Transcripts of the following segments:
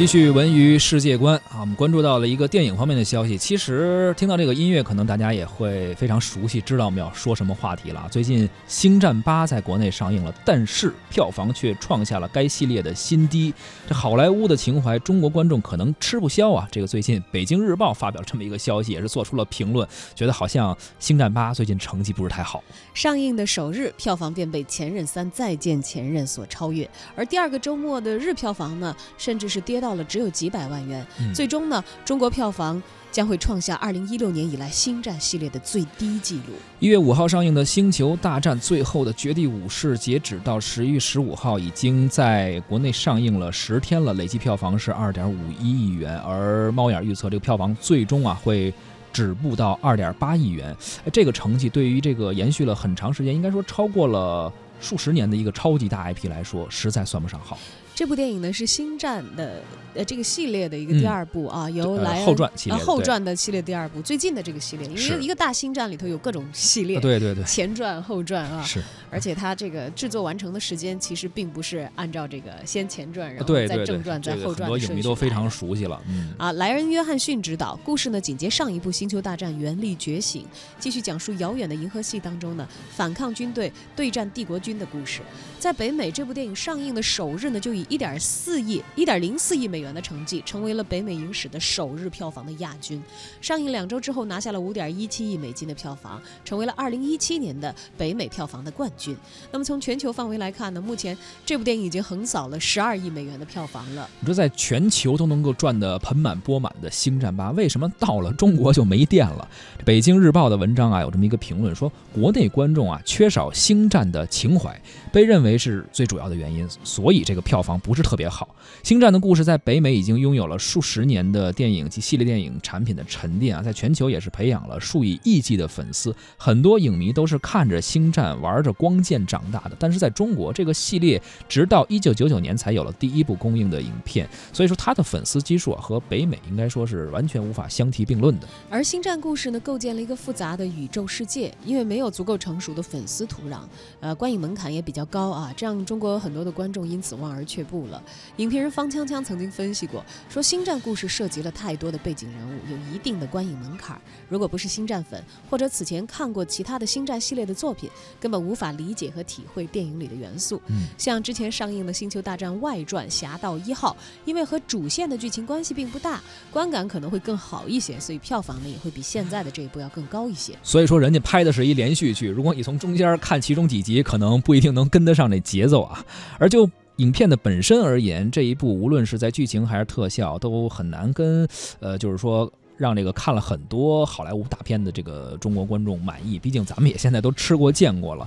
继续文娱世界观啊，我们关注到了一个电影方面的消息。其实听到这个音乐，可能大家也会非常熟悉，知道我们要说什么话题了。最近《星战八》在国内上映了，但是票房却创下了该系列的新低。这好莱坞的情怀，中国观众可能吃不消啊。这个最近《北京日报》发表了这么一个消息，也是做出了评论，觉得好像《星战八》最近成绩不是太好。上映的首日票房便被《前任三：再见前任》所超越，而第二个周末的日票房呢，甚至是跌到。到了只有几百万元，最终呢，中国票房将会创下二零一六年以来《星战》系列的最低纪录。一月五号上映的《星球大战：最后的绝地武士》，截止到十一月十五号，已经在国内上映了十天了，累计票房是二点五一亿元。而猫眼预测，这个票房最终啊会止步到二点八亿元。这个成绩对于这个延续了很长时间，应该说超过了数十年的一个超级大 IP 来说，实在算不上好。这部电影呢是《星战》的呃这个系列的一个第二部啊，由来后传系列后传的系列第二部，最近的这个系列，因为一个大《星战》里头有各种系列，对对对，前传后传啊，是，而且它这个制作完成的时间其实并不是按照这个先前传，然后再正传再后传，很多影迷都非常熟悉了。嗯啊，莱恩·约翰逊执导，故事呢紧接上一部《星球大战：原力觉醒》，继续讲述遥远的银河系当中呢反抗军队对战帝国军军的故事。在北美，这部电影上映的首日呢就以一点四亿。一点零四亿美元的成绩，成为了北美影史的首日票房的亚军。上映两周之后，拿下了五点一七亿美金的票房，成为了二零一七年的北美票房的冠军。那么从全球范围来看呢，目前这部电影已经横扫了十二亿美元的票房了。你说在全球都能够赚得盆满钵满的《星战八》，为什么到了中国就没电了？北京日报的文章啊，有这么一个评论说，国内观众啊缺少《星战》的情，被认为是最主要的原因，所以这个票房不是特别好。星战的故事在北美已经拥有了数十年的电影及系列电影产品的沉淀啊，在全球也是培养了数以亿计的粉丝，很多影迷都是看着星战玩着光剑长大的。但是在中国，这个系列直到一九九九年才有了第一部公映的影片，所以说它的粉丝基数啊和北美应该说是完全无法相提并论的。而星战故事呢，构建了一个复杂的宇宙世界，因为没有足够成熟的粉丝土壤，呃，观影门槛也比较高啊，这样中国有很多的观众因此望而却步了。影评人方锵锵曾经分析过，说星战故事涉及了太多的背景人物，有一定的观影门槛。如果不是星战粉，或者此前看过其他的星战系列的作品，根本无法理解和体会电影里的元素。嗯，像之前上映的《星球大战外传：侠盗一号》，因为和主线的剧情关系并不大，观感可能会更好一些，所以票房呢也会比现在的这一部要更高一些。所以说，人家拍的是一连续剧，如果你从中间看其中几集，可能不一定能跟得上这节奏啊。而就影片的本身而言，这一部无论是在剧情还是特效，都很难跟，呃，就是说让这个看了很多好莱坞大片的这个中国观众满意。毕竟咱们也现在都吃过见过了。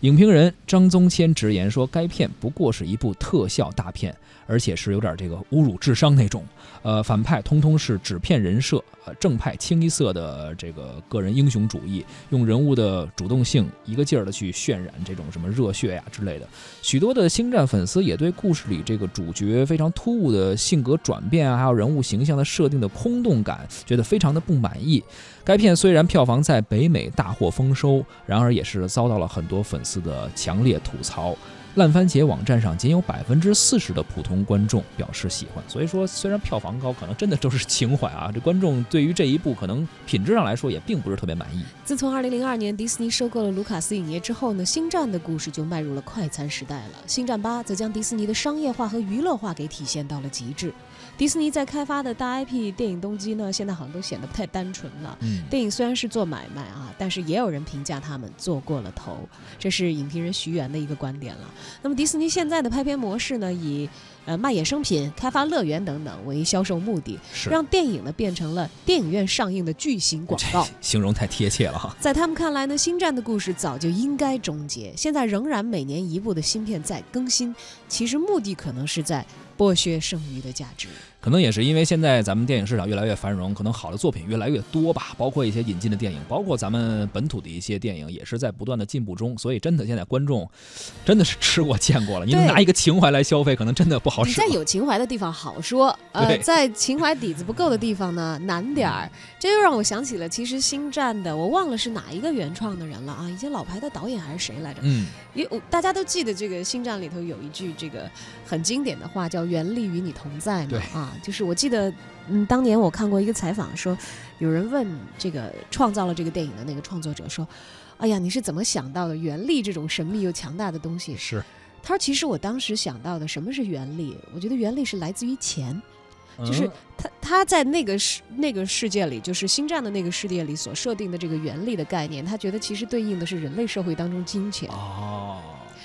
影评人张宗谦直言说，该片不过是一部特效大片，而且是有点这个侮辱智商那种。呃，反派通通是纸片人设，呃，正派清一色的这个个人英雄主义，用人物的主动性一个劲儿的去渲染这种什么热血呀之类的。许多的星战粉丝也对故事里这个主角非常突兀的性格转变啊，还有人物形象的设定的空洞感，觉得非常的不满意。该片虽然票房在北美大获丰收，然而也是遭到了很多粉丝。的强烈吐槽，烂番茄网站上仅有百分之四十的普通观众表示喜欢。所以说，虽然票房高，可能真的都是情怀啊。这观众对于这一部可能品质上来说也并不是特别满意。自从二零零二年迪士尼收购了卢卡斯影业之后呢，星战的故事就迈入了快餐时代了。星战八则将迪士尼的商业化和娱乐化给体现到了极致。迪士尼在开发的大 IP 电影动机呢，现在好像都显得不太单纯了。嗯，电影虽然是做买卖啊，但是也有人评价他们做过了头，这是影评人徐元的一个观点了。那么迪士尼现在的拍片模式呢，以呃卖衍生品、开发乐园等等为销售目的，让电影呢变成了电影院上映的巨型广告。形容太贴切了哈。在他们看来呢，星战的故事早就应该终结，现在仍然每年一部的芯片在更新，其实目的可能是在。剥削剩余的价值，可能也是因为现在咱们电影市场越来越繁荣，可能好的作品越来越多吧。包括一些引进的电影，包括咱们本土的一些电影，也是在不断的进步中。所以，真的现在观众 真的是吃过见过了。你拿一个情怀来消费，可能真的不好。使。你在有情怀的地方好说，呃，在情怀底子不够的地方呢 难点儿。这又让我想起了，其实《星战》的我忘了是哪一个原创的人了啊，以前老牌的导演还是谁来着？嗯，因为我大家都记得这个《星战》里头有一句这个很经典的话，叫“原力与你同在”嘛，啊，就是我记得，嗯，当年我看过一个采访说，有人问这个创造了这个电影的那个创作者说。哎呀，你是怎么想到的原力这种神秘又强大的东西？是，他说：“其实我当时想到的什么是原力？我觉得原力是来自于钱，就是嗯他他在那个世那个世界里，就是星战的那个世界里所设定的这个原力的概念，他觉得其实对应的是人类社会当中金钱。哦，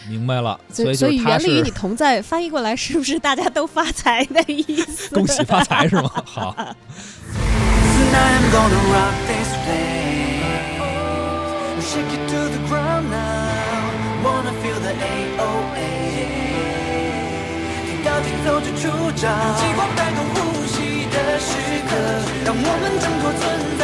明白了，所以，所以原力与你同在，翻译过来是不是大家都发财的意思？恭喜发财是吗？好，Tonight I'm gonna rock this place. Shake it to the ground now. Wanna feel the AOA. 听到节奏就出招，激光带动呼吸的时刻，让我们挣脱存在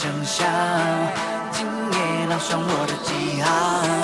的咒语生效，今夜烙上我的记号。